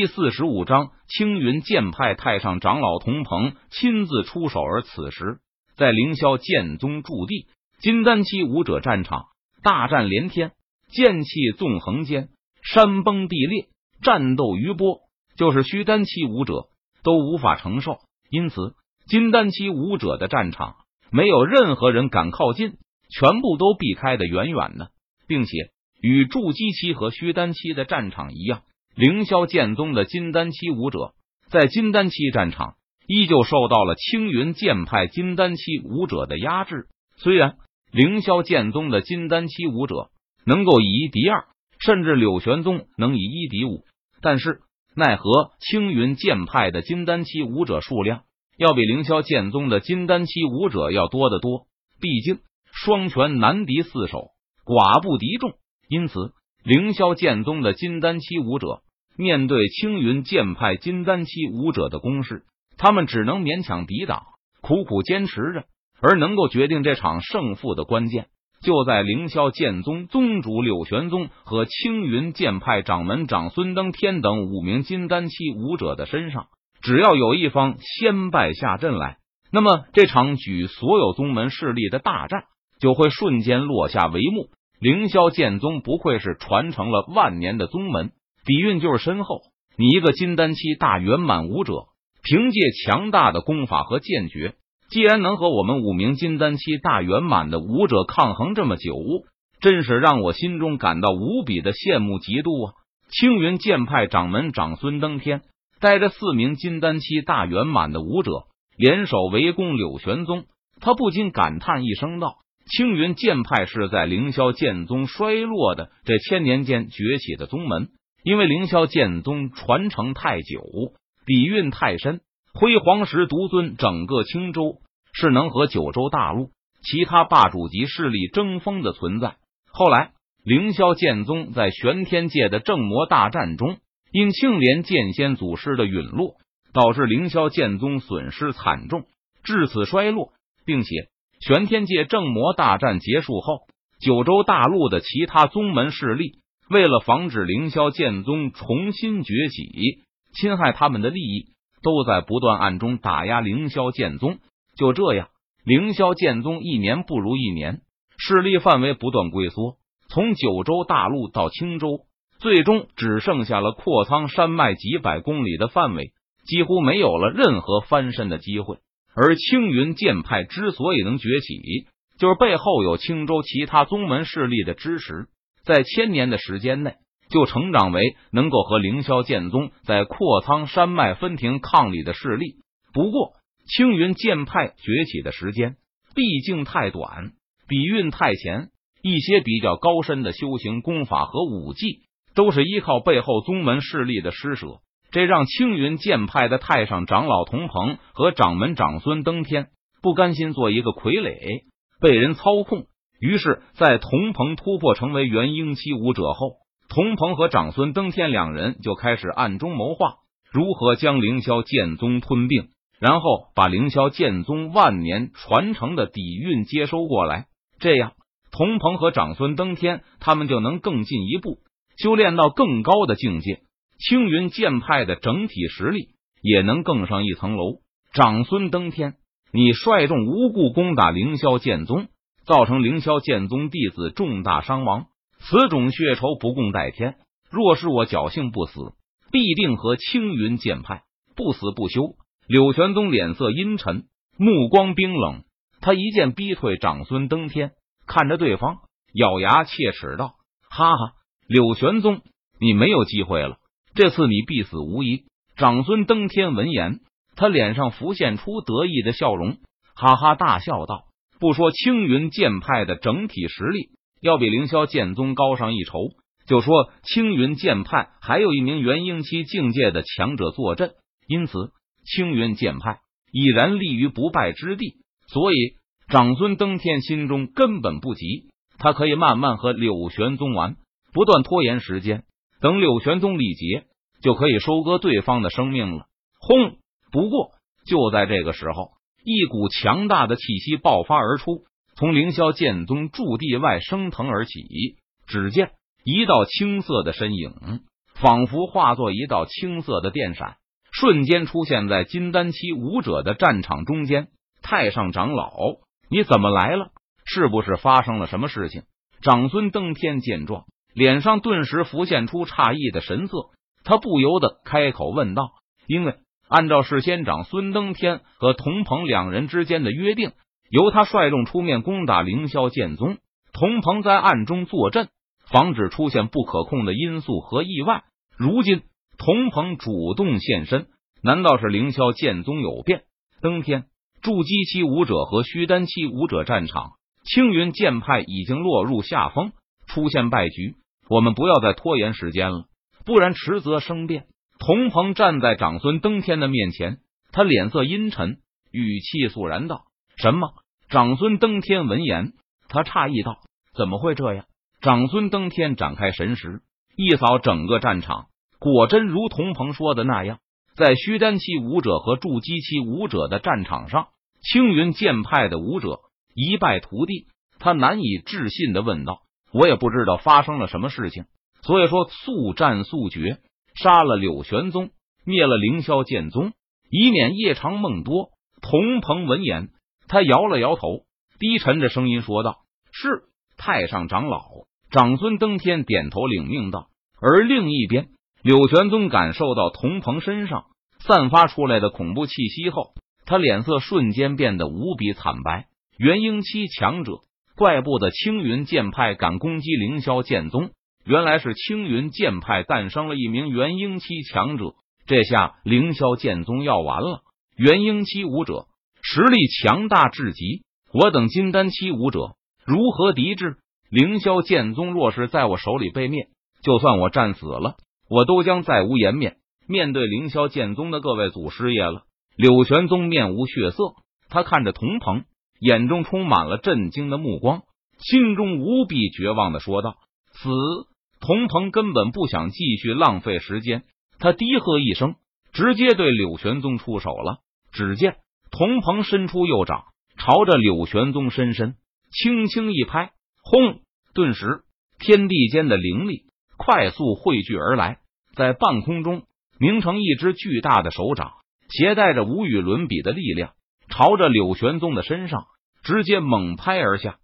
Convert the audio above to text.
第四十五章，青云剑派太上长老童鹏亲自出手。而此时，在凌霄剑宗驻地金丹期武者战场，大战连天，剑气纵横间，山崩地裂，战斗余波，就是虚丹期武者都无法承受。因此，金丹期武者的战场没有任何人敢靠近，全部都避开的远远的，并且与筑基期和虚丹期的战场一样。凌霄剑宗的金丹期武者在金丹期战场依旧受到了青云剑派金丹期武者的压制。虽然凌霄剑宗的金丹期武者能够以一敌二，甚至柳玄宗能以一敌五，但是奈何青云剑派的金丹期武者数量要比凌霄剑宗的金丹期武者要多得多。毕竟双拳难敌四手，寡不敌众，因此凌霄剑宗的金丹期武者。面对青云剑派金丹期武者的攻势，他们只能勉强抵挡，苦苦坚持着。而能够决定这场胜负的关键，就在凌霄剑宗宗主柳玄宗和青云剑派掌门长孙登天等五名金丹期武者的身上。只要有一方先败下阵来，那么这场举所有宗门势力的大战就会瞬间落下帷幕。凌霄剑宗不愧是传承了万年的宗门。底蕴就是深厚。你一个金丹期大圆满武者，凭借强大的功法和剑诀，既然能和我们五名金丹期大圆满的武者抗衡这么久，真是让我心中感到无比的羡慕嫉妒啊！青云剑派掌门长孙登天带着四名金丹期大圆满的武者联手围攻柳玄宗，他不禁感叹一声道：“青云剑派是在凌霄剑宗衰落的这千年间崛起的宗门。”因为凌霄剑宗传承太久，底蕴太深，辉煌时独尊整个青州，是能和九州大陆其他霸主级势力争锋的存在。后来，凌霄剑宗在玄天界的正魔大战中，因庆怜剑仙祖师的陨落，导致凌霄剑宗损失惨重，至此衰落。并且，玄天界正魔大战结束后，九州大陆的其他宗门势力。为了防止凌霄剑宗重新崛起，侵害他们的利益，都在不断暗中打压凌霄剑宗。就这样，凌霄剑宗一年不如一年，势力范围不断龟缩，从九州大陆到青州，最终只剩下了阔苍山脉几百公里的范围，几乎没有了任何翻身的机会。而青云剑派之所以能崛起，就是背后有青州其他宗门势力的支持。在千年的时间内，就成长为能够和凌霄剑宗在阔苍山脉分庭抗礼的势力。不过，青云剑派崛起的时间毕竟太短，底蕴太浅，一些比较高深的修行功法和武技，都是依靠背后宗门势力的施舍。这让青云剑派的太上长老童鹏和掌门长孙登天不甘心做一个傀儡，被人操控。于是，在童鹏突破成为元婴期武者后，童鹏和长孙登天两人就开始暗中谋划，如何将凌霄剑宗吞并，然后把凌霄剑宗万年传承的底蕴接收过来。这样，童鹏和长孙登天他们就能更进一步，修炼到更高的境界。青云剑派的整体实力也能更上一层楼。长孙登天，你率众无故攻打凌霄剑宗。造成凌霄剑宗弟子重大伤亡，此种血仇不共戴天。若是我侥幸不死，必定和青云剑派不死不休。柳玄宗脸色阴沉，目光冰冷，他一剑逼退长孙登天，看着对方，咬牙切齿道：“哈哈，柳玄宗，你没有机会了，这次你必死无疑。”长孙登天闻言，他脸上浮现出得意的笑容，哈哈大笑道。不说青云剑派的整体实力要比凌霄剑宗高上一筹，就说青云剑派还有一名元婴期境界的强者坐镇，因此青云剑派已然立于不败之地。所以长孙登天心中根本不急，他可以慢慢和柳玄宗玩，不断拖延时间，等柳玄宗力竭，就可以收割对方的生命了。轰！不过就在这个时候。一股强大的气息爆发而出，从凌霄剑宗驻地外升腾而起。只见一道青色的身影仿佛化作一道青色的电闪，瞬间出现在金丹期武者的战场中间。太上长老，你怎么来了？是不是发生了什么事情？长孙登天见状，脸上顿时浮现出诧异的神色，他不由得开口问道：“因为按照事先长孙登天和童鹏两人之间的约定，由他率众出面攻打凌霄剑宗，童鹏在暗中坐镇，防止出现不可控的因素和意外。如今童鹏主动现身，难道是凌霄剑宗有变？登天。”筑基期武者和虚丹期武者战场，青云剑派已经落入下风，出现败局。我们不要再拖延时间了，不然迟则生变。童鹏站在长孙登天的面前，他脸色阴沉，语气肃然道：“什么？”长孙登天闻言，他诧异道：“怎么会这样？”长孙登天展开神识，一扫整个战场，果真如童鹏说的那样。在虚丹期武者和筑基期武者的战场上，青云剑派的武者一败涂地。他难以置信的问道：“我也不知道发生了什么事情，所以说速战速决，杀了柳玄宗，灭了凌霄剑宗，以免夜长梦多。”童鹏闻言，他摇了摇头，低沉着声音说道：“是太上长老。”长孙登天点头领命道。而另一边，柳玄宗感受到童鹏身上。散发出来的恐怖气息后，他脸色瞬间变得无比惨白。元婴期强者，怪不得青云剑派敢攻击凌霄剑宗，原来是青云剑派诞生了一名元婴期强者。这下凌霄剑宗要完了。元婴期武者实力强大至极，我等金丹期武者如何敌之？凌霄剑宗若是在我手里被灭，就算我战死了，我都将再无颜面。面对凌霄剑宗的各位祖师爷了，柳玄宗面无血色，他看着童鹏，眼中充满了震惊的目光，心中无比绝望的说道：“死！”童鹏根本不想继续浪费时间，他低喝一声，直接对柳玄宗出手了。只见童鹏伸出右掌，朝着柳玄宗深深轻轻一拍，轰！顿时天地间的灵力快速汇聚而来，在半空中。凝成一只巨大的手掌，携带着无与伦比的力量，朝着柳玄宗的身上直接猛拍而下。